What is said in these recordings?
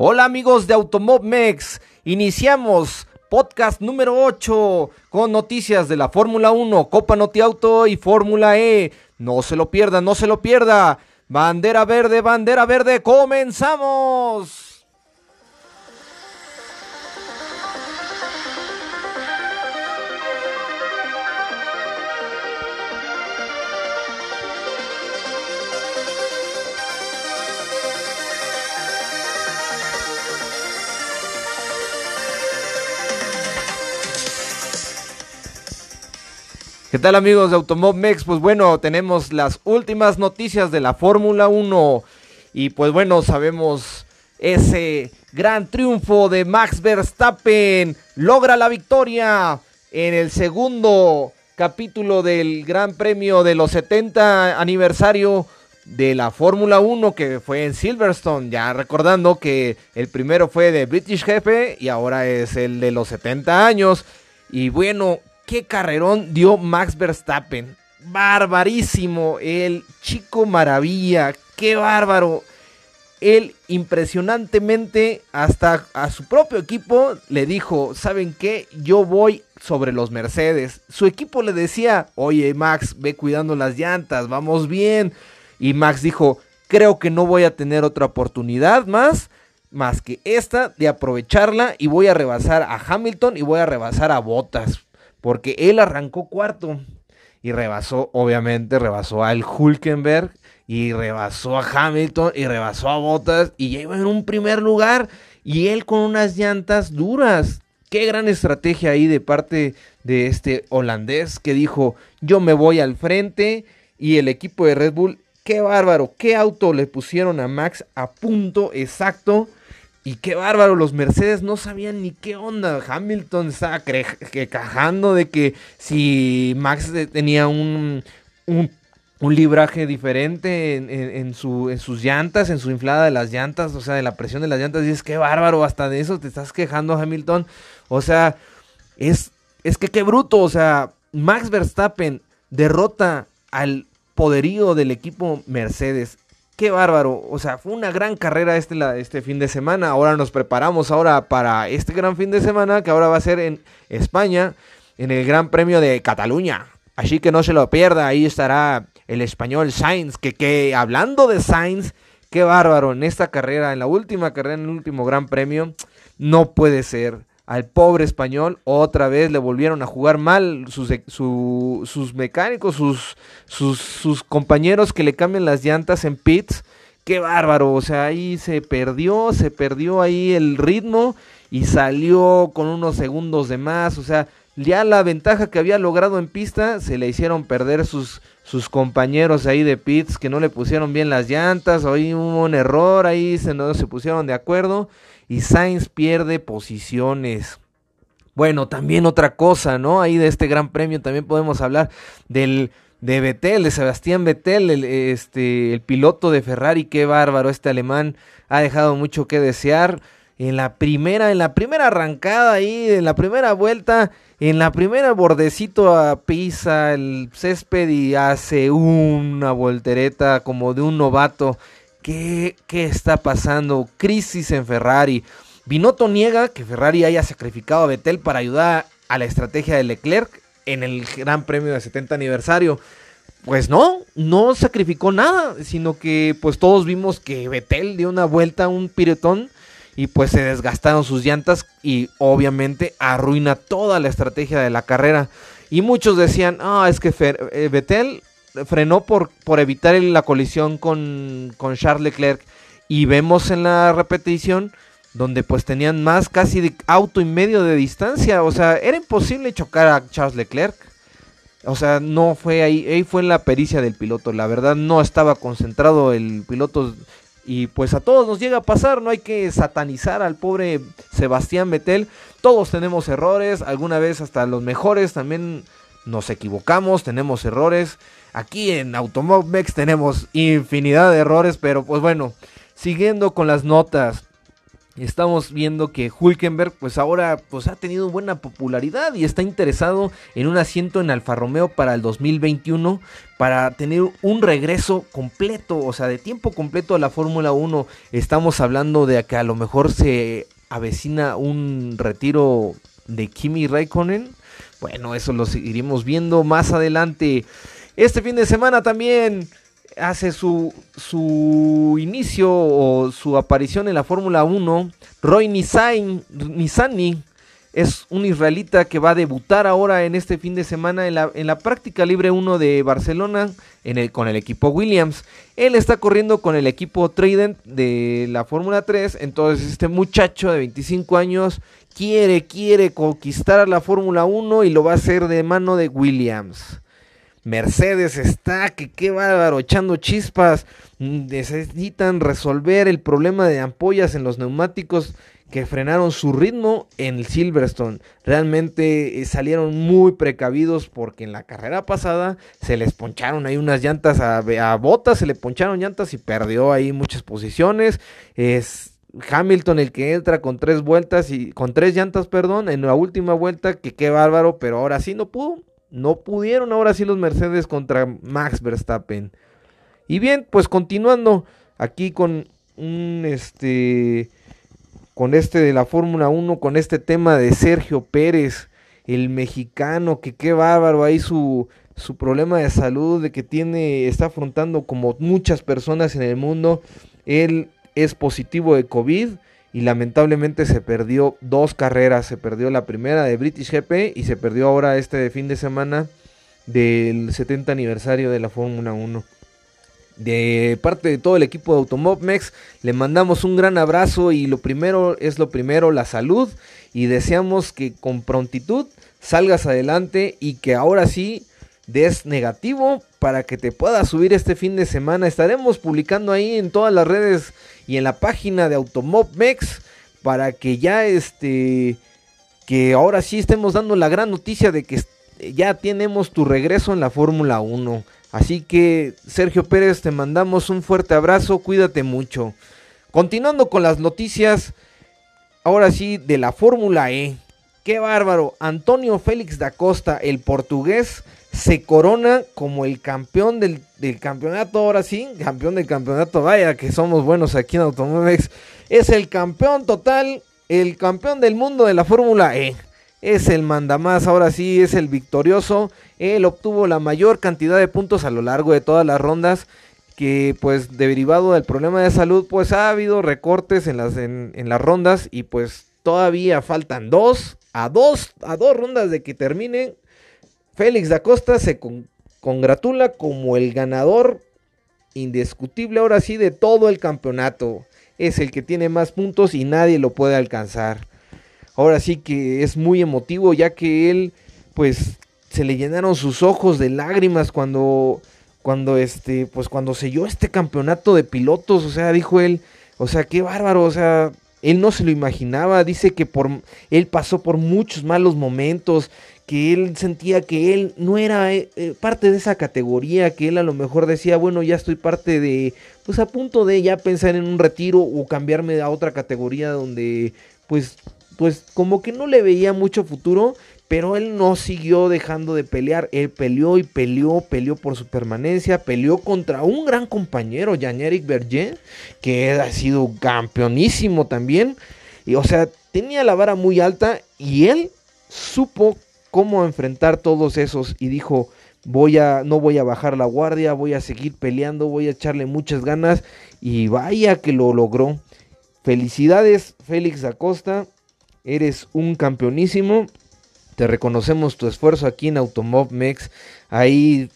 Hola amigos de Automobmex, iniciamos podcast número 8 con noticias de la Fórmula 1, Copa Noti Auto y Fórmula E. No se lo pierda, no se lo pierda. Bandera verde, bandera verde, comenzamos. ¿Qué tal amigos de Automobmex? Pues bueno, tenemos las últimas noticias de la Fórmula 1 y pues bueno, sabemos ese gran triunfo de Max Verstappen, logra la victoria en el segundo capítulo del Gran Premio de los 70 aniversario de la Fórmula 1 que fue en Silverstone, ya recordando que el primero fue de British Jefe y ahora es el de los 70 años. Y bueno, qué carrerón dio Max Verstappen. Barbarísimo, el chico maravilla, qué bárbaro. Él impresionantemente hasta a su propio equipo le dijo, ¿saben qué? Yo voy sobre los Mercedes. Su equipo le decía, oye Max, ve cuidando las llantas, vamos bien. Y Max dijo, creo que no voy a tener otra oportunidad más, más que esta de aprovecharla y voy a rebasar a Hamilton y voy a rebasar a Bottas porque él arrancó cuarto y rebasó, obviamente, rebasó al Hulkenberg y rebasó a Hamilton y rebasó a Bottas y ya iba en un primer lugar y él con unas llantas duras. Qué gran estrategia ahí de parte de este holandés que dijo, yo me voy al frente y el equipo de Red Bull, qué bárbaro, qué auto le pusieron a Max a punto exacto y qué bárbaro, los Mercedes no sabían ni qué onda. Hamilton estaba quejando de que si Max tenía un, un, libraje diferente en, su, en sus llantas, en su inflada de las llantas, o sea, de la presión de las llantas. Y es que bárbaro, hasta de eso te estás quejando, Hamilton. O sea, es, es que qué bruto, o sea, Max Verstappen derrota al poderío del equipo Mercedes qué bárbaro. O sea, fue una gran carrera este, este fin de semana. Ahora nos preparamos ahora para este gran fin de semana que ahora va a ser en España, en el Gran Premio de Cataluña. Así que no se lo pierda, ahí estará el español Sainz, que, que hablando de Sainz, qué bárbaro, en esta carrera, en la última carrera, en el último Gran Premio, no puede ser al pobre español. Otra vez le volvieron a jugar mal sus, e, sus mecánicos, sus, sus, sus, compañeros que le cambian las llantas en pits. Qué bárbaro, o sea, ahí se perdió, se perdió ahí el ritmo y salió con unos segundos de más. O sea, ya la ventaja que había logrado en pista se le hicieron perder sus, sus compañeros ahí de pits que no le pusieron bien las llantas. Ahí hubo un error, ahí se, no se pusieron de acuerdo y Sainz pierde posiciones. Bueno, también otra cosa, ¿no? Ahí de este gran premio también podemos hablar del de Vettel, de Sebastián Vettel, el, este, el piloto de Ferrari, qué bárbaro, este alemán ha dejado mucho que desear. En la primera, en la primera arrancada ahí, en la primera vuelta, en la primera bordecito a pisa el césped y hace una voltereta como de un novato ¿Qué, está pasando? Crisis en Ferrari. Binotto niega que Ferrari haya sacrificado a Vettel para ayudar a la estrategia de Leclerc en el Gran Premio de 70 aniversario. Pues no, no sacrificó nada, sino que pues todos vimos que Vettel dio una vuelta a un piretón y pues se desgastaron sus llantas y obviamente arruina toda la estrategia de la carrera. Y muchos decían, ah, es que eh, Vettel frenó por, por evitar la colisión con, con Charles Leclerc. Y vemos en la repetición donde pues tenían más casi de auto y medio de distancia. O sea, era imposible chocar a Charles Leclerc. O sea, no fue ahí, ahí fue la pericia del piloto. La verdad no estaba concentrado el piloto. Y pues a todos nos llega a pasar, no hay que satanizar al pobre Sebastián Vettel. Todos tenemos errores, alguna vez hasta los mejores también nos equivocamos, tenemos errores. Aquí en Automovex tenemos infinidad de errores, pero pues bueno, siguiendo con las notas. estamos viendo que Hulkenberg pues ahora pues ha tenido buena popularidad y está interesado en un asiento en Alfa Romeo para el 2021 para tener un regreso completo, o sea, de tiempo completo a la Fórmula 1. Estamos hablando de que a lo mejor se avecina un retiro de Kimi Raikkonen. Bueno, eso lo seguiremos viendo más adelante. Este fin de semana también hace su, su inicio o su aparición en la Fórmula 1. Roy Nissani es un israelita que va a debutar ahora en este fin de semana en la, en la práctica libre 1 de Barcelona con el equipo Williams. Él está corriendo con el equipo Trident de la Fórmula 3. Entonces este muchacho de 25 años quiere, quiere conquistar la Fórmula 1 y lo va a hacer de mano de Williams. Mercedes está, que qué bárbaro, echando chispas. Necesitan resolver el problema de ampollas en los neumáticos que frenaron su ritmo en el Silverstone. Realmente eh, salieron muy precavidos porque en la carrera pasada se les poncharon ahí unas llantas a, a Botas, se le poncharon llantas y perdió ahí muchas posiciones. Es Hamilton el que entra con tres vueltas y con tres llantas, perdón, en la última vuelta, que qué bárbaro, pero ahora sí no pudo. No pudieron ahora sí los Mercedes contra Max Verstappen. Y bien, pues continuando aquí con un este con este de la Fórmula 1, con este tema de Sergio Pérez, el mexicano, que qué bárbaro ahí su su problema de salud de que tiene está afrontando como muchas personas en el mundo. Él es positivo de COVID y lamentablemente se perdió dos carreras. Se perdió la primera de British GP y se perdió ahora este fin de semana del 70 aniversario de la Fórmula 1. De parte de todo el equipo de Automobmex, le mandamos un gran abrazo y lo primero es lo primero, la salud. Y deseamos que con prontitud salgas adelante y que ahora sí des negativo para que te puedas subir este fin de semana. Estaremos publicando ahí en todas las redes y en la página de Automobmex para que ya este que ahora sí estemos dando la gran noticia de que ya tenemos tu regreso en la Fórmula 1. Así que Sergio Pérez te mandamos un fuerte abrazo, cuídate mucho. Continuando con las noticias, ahora sí de la Fórmula E. Qué bárbaro, Antonio Félix da Costa, el portugués, se corona como el campeón del, campeonato, ahora sí, campeón del campeonato, vaya que somos buenos aquí en Automovex, es el campeón total, el campeón del mundo de la Fórmula E, es el mandamás, ahora sí, es el victorioso, él obtuvo la mayor cantidad de puntos a lo largo de todas las rondas, que pues derivado del problema de salud, pues ha habido recortes en las, en las rondas y pues todavía faltan dos, a dos, a dos rondas de que terminen Félix da Costa se congratula como el ganador indiscutible ahora sí de todo el campeonato. Es el que tiene más puntos y nadie lo puede alcanzar. Ahora sí que es muy emotivo ya que él pues se le llenaron sus ojos de lágrimas cuando cuando este pues cuando selló este campeonato de pilotos, o sea, dijo él, o sea, qué bárbaro, o sea, él no se lo imaginaba, dice que por él pasó por muchos malos momentos, que él sentía que él no era eh, eh, parte de esa categoría, que él a lo mejor decía, bueno, ya estoy parte de, pues a punto de ya pensar en un retiro o cambiarme a otra categoría donde, pues, pues como que no le veía mucho futuro, pero él no siguió dejando de pelear, él peleó y peleó, peleó por su permanencia, peleó contra un gran compañero, Jean-Éric Berger, que ha sido campeonísimo también, y o sea, tenía la vara muy alta y él supo cómo enfrentar todos esos y dijo, voy a no voy a bajar la guardia, voy a seguir peleando, voy a echarle muchas ganas y vaya que lo logró. Felicidades Félix Acosta, eres un campeonísimo. Te reconocemos tu esfuerzo aquí en Automob Mex. Ahí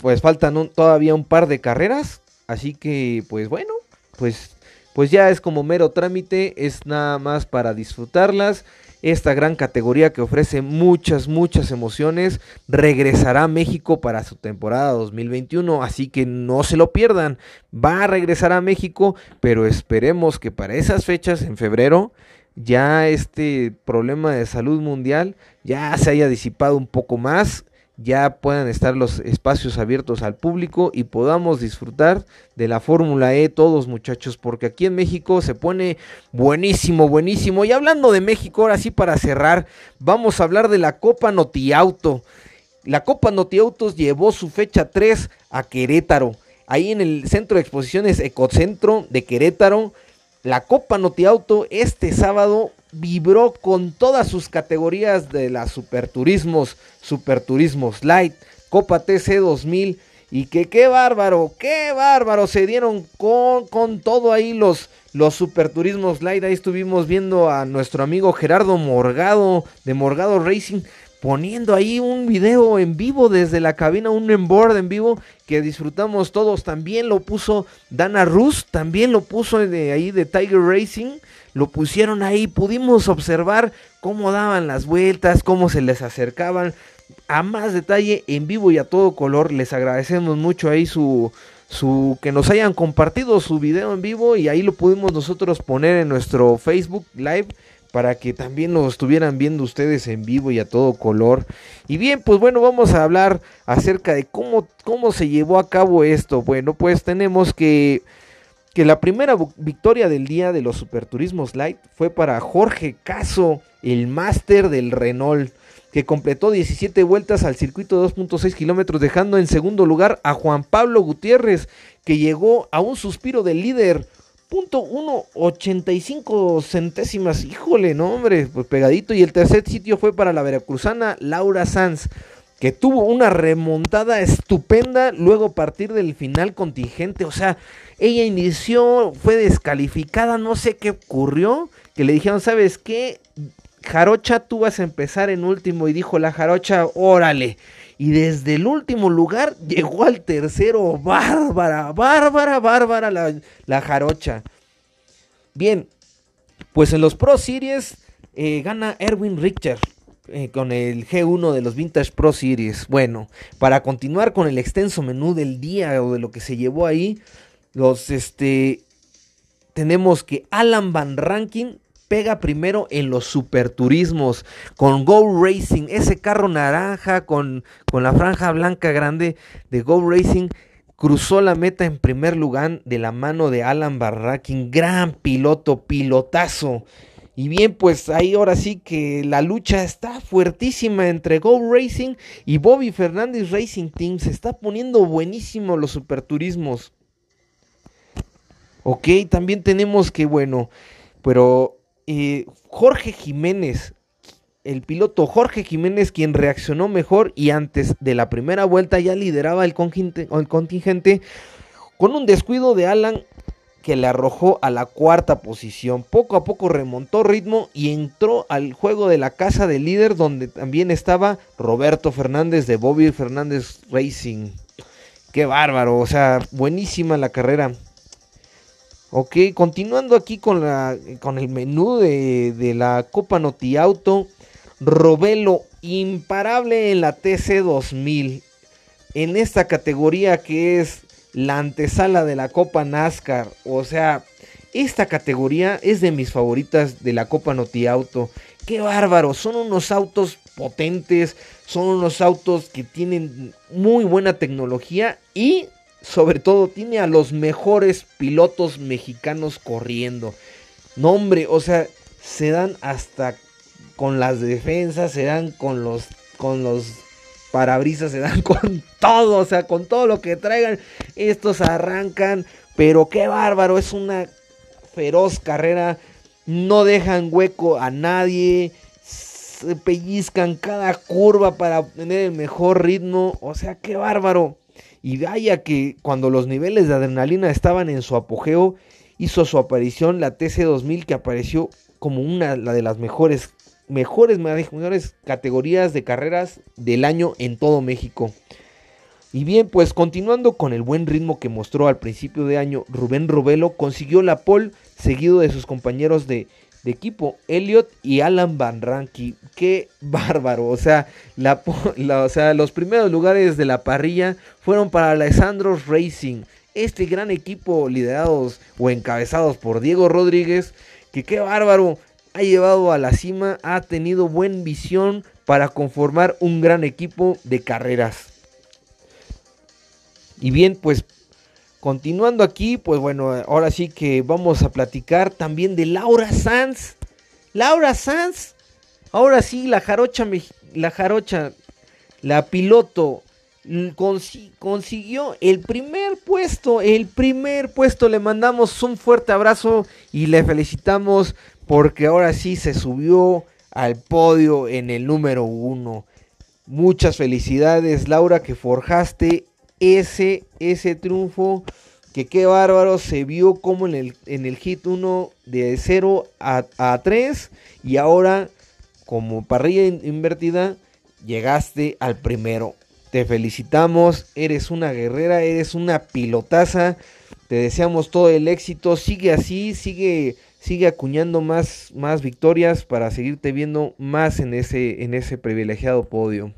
pues faltan todavía un par de carreras, así que pues bueno, pues pues ya es como mero trámite, es nada más para disfrutarlas. Esta gran categoría que ofrece muchas, muchas emociones, regresará a México para su temporada 2021, así que no se lo pierdan, va a regresar a México, pero esperemos que para esas fechas, en febrero, ya este problema de salud mundial ya se haya disipado un poco más ya puedan estar los espacios abiertos al público y podamos disfrutar de la Fórmula E todos muchachos, porque aquí en México se pone buenísimo, buenísimo. Y hablando de México, ahora sí para cerrar, vamos a hablar de la Copa Notiauto. La Copa Notiautos llevó su fecha 3 a Querétaro. Ahí en el centro de exposiciones Ecocentro de Querétaro, la Copa Notiauto este sábado vibró con todas sus categorías de las Superturismos, Superturismos Light, Copa TC 2000 y que qué bárbaro, qué bárbaro, se dieron con, con todo ahí los, los Superturismos Light, ahí estuvimos viendo a nuestro amigo Gerardo Morgado de Morgado Racing poniendo ahí un video en vivo desde la cabina, un onboard en vivo que disfrutamos todos. También lo puso Dana Rus, también lo puso de ahí de Tiger Racing. Lo pusieron ahí, pudimos observar cómo daban las vueltas, cómo se les acercaban. A más detalle, en vivo y a todo color, les agradecemos mucho ahí su, su que nos hayan compartido su video en vivo y ahí lo pudimos nosotros poner en nuestro Facebook Live para que también lo estuvieran viendo ustedes en vivo y a todo color. Y bien, pues bueno, vamos a hablar acerca de cómo, cómo se llevó a cabo esto. Bueno, pues tenemos que, que la primera victoria del día de los Superturismos Light fue para Jorge Caso, el máster del Renault que completó 17 vueltas al circuito de 2.6 kilómetros, dejando en segundo lugar a Juan Pablo Gutiérrez, que llegó a un suspiro del líder .185 centésimas. Híjole, no, hombre, pues pegadito. Y el tercer sitio fue para la veracruzana Laura Sanz, que tuvo una remontada estupenda luego a partir del final contingente. O sea, ella inició, fue descalificada, no sé qué ocurrió, que le dijeron, ¿sabes qué? Jarocha, tú vas a empezar en último. Y dijo la Jarocha, órale y desde el último lugar llegó al tercero. Bárbara, bárbara, bárbara la, la jarocha. Bien, pues en los Pro Series eh, gana Erwin Richter. Eh, con el G1 de los Vintage Pro Series. Bueno, para continuar con el extenso menú del día o de lo que se llevó ahí, los este tenemos que Alan Van Ranking pega primero en los superturismos con Go Racing, ese carro naranja con, con la franja blanca grande de Go Racing cruzó la meta en primer lugar de la mano de Alan Barrakin, gran piloto, pilotazo. Y bien, pues ahí ahora sí que la lucha está fuertísima entre Go Racing y Bobby Fernández Racing Team. Se está poniendo buenísimo los superturismos. Ok, también tenemos que, bueno, pero eh, Jorge Jiménez, el piloto Jorge Jiménez, quien reaccionó mejor y antes de la primera vuelta ya lideraba el contingente, el contingente con un descuido de Alan que le arrojó a la cuarta posición. Poco a poco remontó ritmo y entró al juego de la casa del líder donde también estaba Roberto Fernández de Bobby Fernández Racing. Qué bárbaro, o sea, buenísima la carrera. Ok, continuando aquí con, la, con el menú de, la Copa Noti Auto. Robelo, imparable en la TC 2000. En esta categoría que es la antesala de la Copa NASCAR. O sea, esta categoría es de mis favoritas de la Copa Noti Auto. Qué bárbaro, son unos autos potentes, son unos autos que tienen muy buena tecnología y sobre todo tiene a los mejores pilotos mexicanos corriendo. No, hombre, o sea, se dan hasta con las defensas, se dan con los con los parabrisas, se dan con todo, o sea, con todo lo que traigan. Estos arrancan, pero qué bárbaro, es una feroz carrera. No dejan hueco a nadie. Se pellizcan cada curva para obtener el mejor ritmo. O sea, qué bárbaro. Y vaya que cuando los niveles de adrenalina estaban en su apogeo, hizo su aparición la TC2000 que apareció como una de las mejores, mejores, mejores categorías de carreras del año en todo México. Y bien, pues continuando con el buen ritmo que mostró al principio de año, Rubén Robelo consiguió la pole seguido de sus compañeros de de equipo, Elliot y Alan Van Ranky. Qué bárbaro. O sea, o sea, los primeros lugares de la parrilla fueron para Alessandro Racing. Este gran equipo liderados o encabezados por Diego Rodríguez. Que qué bárbaro. Ha llevado a la cima, ha tenido buena visión para conformar un gran equipo de carreras. Y bien, pues continuando aquí, pues bueno, ahora sí que vamos a platicar también de Laura Sanz. Laura Sanz, ahora sí, la jarocha, la jarocha, la piloto, consiguió el primer puesto, el primer puesto. Le mandamos un fuerte abrazo y le felicitamos porque ahora sí se subió al podio en el número uno. Muchas felicidades, Laura, que forjaste ese, ese triunfo. Que qué bárbaro, se vio como en el, en el hit 1 de 0 a, a 3 y ahora como parrilla invertida llegaste al primero. Te felicitamos, eres una guerrera, eres una pilotaza. Te deseamos todo el éxito. Sigue así, sigue sigue acuñando más, más victorias para seguirte viendo más en ese, en ese privilegiado podio.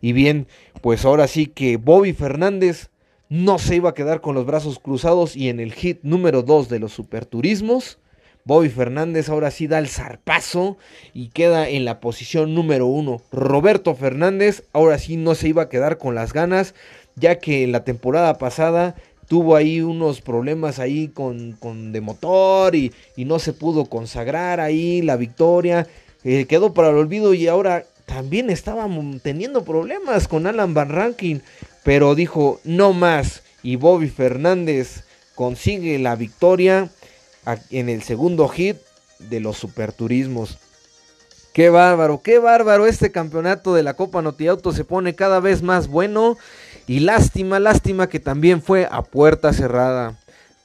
Y bien, pues ahora sí que Bobby Fernández no se iba a quedar con los brazos cruzados y en el hit número 2 de los superturismos, Bobby Fernández ahora sí da el zarpazo y queda en la posición número 1. Roberto Fernández ahora sí no se iba a quedar con las ganas, ya que en la temporada pasada tuvo ahí unos problemas ahí con, con de motor y, no se pudo consagrar ahí la victoria. Eh, quedó para el olvido y ahora también estaba teniendo problemas con Alan Van Rankin. Pero dijo no más. Y Bobby Fernández consigue la victoria en el segundo hit de los superturismos. Qué bárbaro, qué bárbaro. Este campeonato de la Copa Notiauto se pone cada vez más bueno. Y lástima, lástima que también fue a puerta cerrada.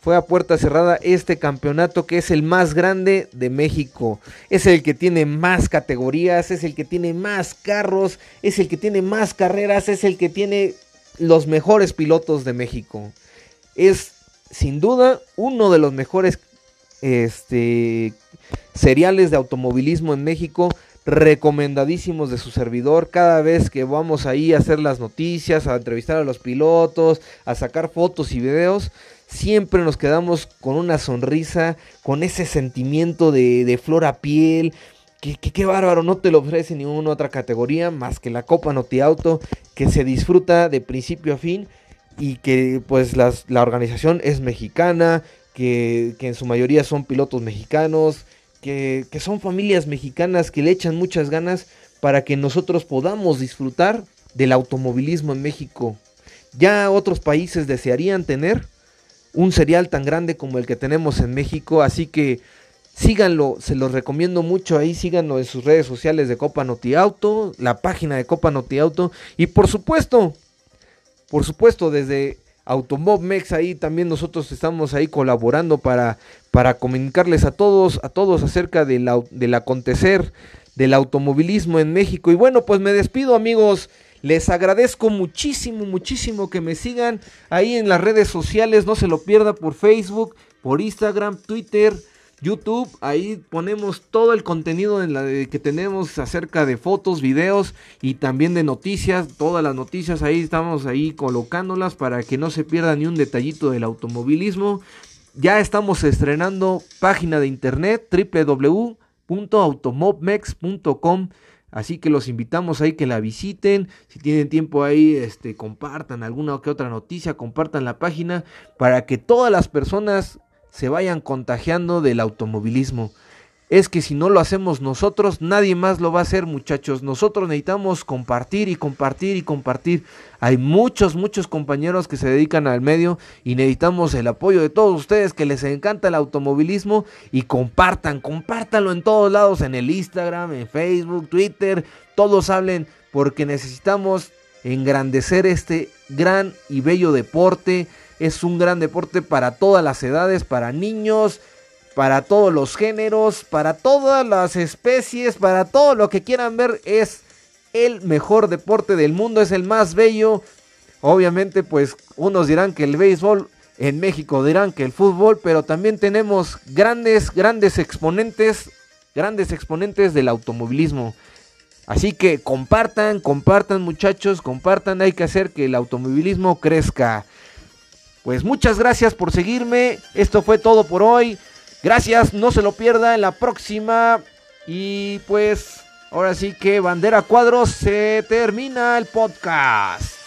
Fue a puerta cerrada este campeonato que es el más grande de México. Es el que tiene más categorías, es el que tiene más carros, es el que tiene más carreras, es el que tiene los mejores pilotos de México. Es sin duda uno de los mejores este, seriales de automovilismo en México recomendadísimos de su servidor. Cada vez que vamos ahí a hacer las noticias, a entrevistar a los pilotos, a sacar fotos y videos, siempre nos quedamos con una sonrisa, con ese sentimiento de, flor a piel. Que, qué bárbaro, no te lo ofrece ninguna otra categoría más que la Copa Noti Auto, que se disfruta de principio a fin y que pues la organización es mexicana, que, que en su mayoría son pilotos mexicanos, que, son familias mexicanas que le echan muchas ganas para que nosotros podamos disfrutar del automovilismo en México. Ya otros países desearían tener un serial tan grande como el que tenemos en México, así que síganlo, se los recomiendo mucho ahí, síganlo en sus redes sociales de Copa Noti Auto, la página de Copa Noti Auto y por supuesto, por supuesto desde Automob Mex ahí también nosotros estamos ahí colaborando para, para comunicarles a todos, a todos acerca del, del acontecer del automovilismo en México. Y bueno, pues me despido amigos. Les agradezco muchísimo, muchísimo que me sigan ahí en las redes sociales. No se lo pierda por Facebook, por Instagram, Twitter, YouTube, ahí ponemos todo el contenido que tenemos acerca de fotos, videos y también de noticias. Todas las noticias ahí estamos ahí colocándolas para que no se pierda ni un detallito del automovilismo. Ya estamos estrenando página de internet www.automobmex.com. Así que los invitamos ahí que la visiten. Si tienen tiempo ahí, este, compartan alguna o que otra noticia, compartan la página para que todas las personas se vayan contagiando del automovilismo. Es que si no lo hacemos nosotros, nadie más lo va a hacer, muchachos. Nosotros necesitamos compartir y compartir y compartir. Hay muchos, muchos compañeros que se dedican al medio y necesitamos el apoyo de todos ustedes que les encanta el automovilismo y compartan, compártanlo en todos lados, en el Instagram, en Facebook, Twitter, todos hablen porque necesitamos engrandecer este gran y bello deporte es un gran deporte para todas las edades, para niños, para todos los géneros, para todas las especies, para todo lo que quieran ver. Es el mejor deporte del mundo, es el más bello. Obviamente, pues unos dirán que el béisbol, en México dirán que el fútbol, pero también tenemos grandes, grandes exponentes, grandes exponentes del automovilismo. Así que compartan, compartan muchachos, compartan, hay que hacer que el automovilismo crezca. Pues muchas gracias por seguirme. Esto fue todo por hoy. Gracias, no se lo pierda en la próxima. Y pues Ahora sí que bandera cuadros se termina el podcast.